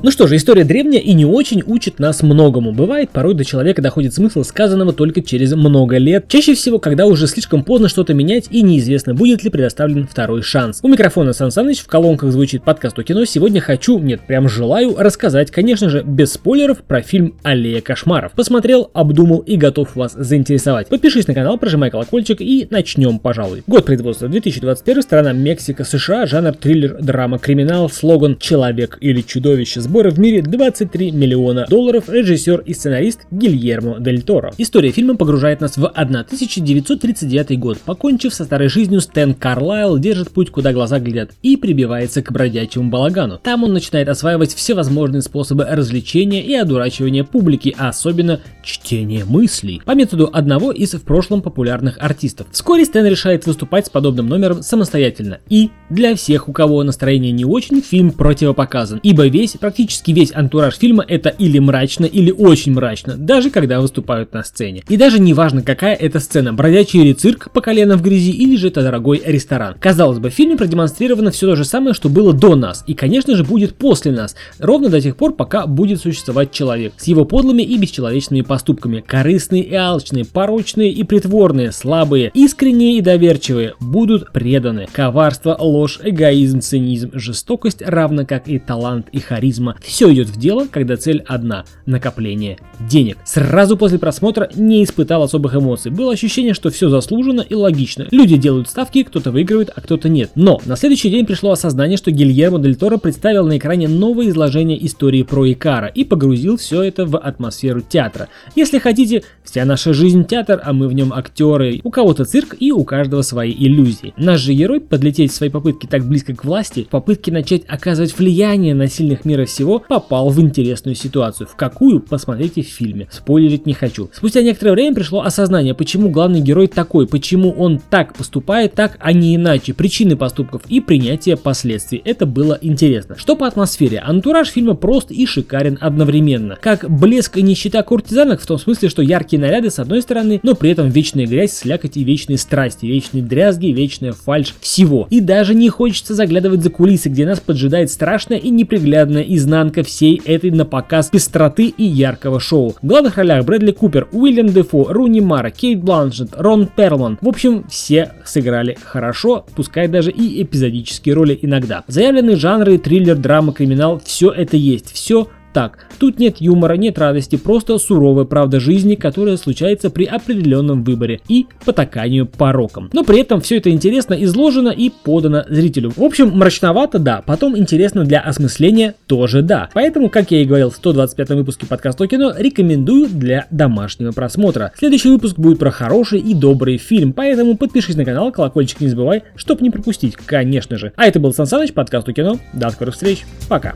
Ну что же, история древняя и не очень учит нас многому. Бывает, порой до человека доходит смысл сказанного только через много лет. Чаще всего, когда уже слишком поздно что-то менять и неизвестно, будет ли предоставлен второй шанс. У микрофона Сан Саныч, в колонках звучит подкаст о кино. Сегодня хочу, нет, прям желаю рассказать, конечно же, без спойлеров про фильм «Аллея кошмаров». Посмотрел, обдумал и готов вас заинтересовать. Подпишись на канал, прожимай колокольчик и начнем, пожалуй. Год производства 2021, страна Мексика, США, жанр триллер, драма, криминал, слоган «Человек или чудовище» Сборы в мире 23 миллиона долларов. Режиссер и сценарист Гильермо Дель Торо. История фильма погружает нас в 1939 год. Покончив со старой жизнью, Стэн Карлайл держит путь, куда глаза глядят, и прибивается к бродячему балагану. Там он начинает осваивать всевозможные способы развлечения и одурачивания публики, а особенно чтение мыслей, по методу одного из в прошлом популярных артистов. Вскоре Стэн решает выступать с подобным номером самостоятельно. И для всех, у кого настроение не очень, фильм противопоказан, ибо весь, практически весь антураж фильма это или мрачно, или очень мрачно, даже когда выступают на сцене. И даже не важно, какая это сцена, бродячий или цирк по колено в грязи, или же это дорогой ресторан. Казалось бы, в фильме продемонстрировано все то же самое, что было до нас, и конечно же будет после нас, ровно до тех пор, пока будет существовать человек, с его подлыми и бесчеловечными поступками, корыстные и алчные, порочные и притворные, слабые, искренние и доверчивые, будут преданы. Коварство, ложь, эгоизм, цинизм, жестокость, равно как и талант и харизма. Все идет в дело, когда цель одна – накопление денег. Сразу после просмотра не испытал особых эмоций. Было ощущение, что все заслуженно и логично. Люди делают ставки, кто-то выигрывает, а кто-то нет. Но на следующий день пришло осознание, что Гильермо Дель Торо представил на экране новое изложение истории про Икара и погрузил все это в атмосферу театра. Если хотите, вся наша жизнь театр, а мы в нем актеры. У кого-то цирк и у каждого свои иллюзии. Наш же герой подлететь в своей попытке так близко к власти, в попытке начать оказывать влияние на сильных мира всего, попал в интересную ситуацию. В какую, посмотрите в фильме. Спойлерить не хочу. Спустя некоторое время пришло осознание, почему главный герой такой, почему он так поступает, так, а не иначе. Причины поступков и принятие последствий. Это было интересно. Что по атмосфере? Антураж фильма прост и шикарен одновременно. Как блеск и нищета куртизанок в том смысле, что яркие наряды с одной стороны, но при этом вечная грязь, слякоть и вечные страсти, вечные дрязги, вечная фальш всего. И даже не хочется заглядывать за кулисы, где нас поджидает страшная и неприглядная изнанка всей этой на показ пестроты и яркого шоу. В главных ролях Брэдли Купер, Уильям Дефо, Руни Мара, Кейт Бланшет, Рон Перлман. В общем, все сыграли хорошо, пускай даже и эпизодические роли иногда. Заявленные жанры, триллер, драма, криминал, все это есть. Все так. Тут нет юмора, нет радости, просто суровая правда жизни, которая случается при определенном выборе и потаканию порокам. Но при этом все это интересно изложено и подано зрителю. В общем, мрачновато, да, потом интересно для осмысления тоже да. Поэтому, как я и говорил в 125 выпуске подкаста кино, рекомендую для домашнего просмотра. Следующий выпуск будет про хороший и добрый фильм, поэтому подпишись на канал, колокольчик не забывай, чтобы не пропустить, конечно же. А это был Сан Саныч, подкаст о кино. До скорых встреч, пока.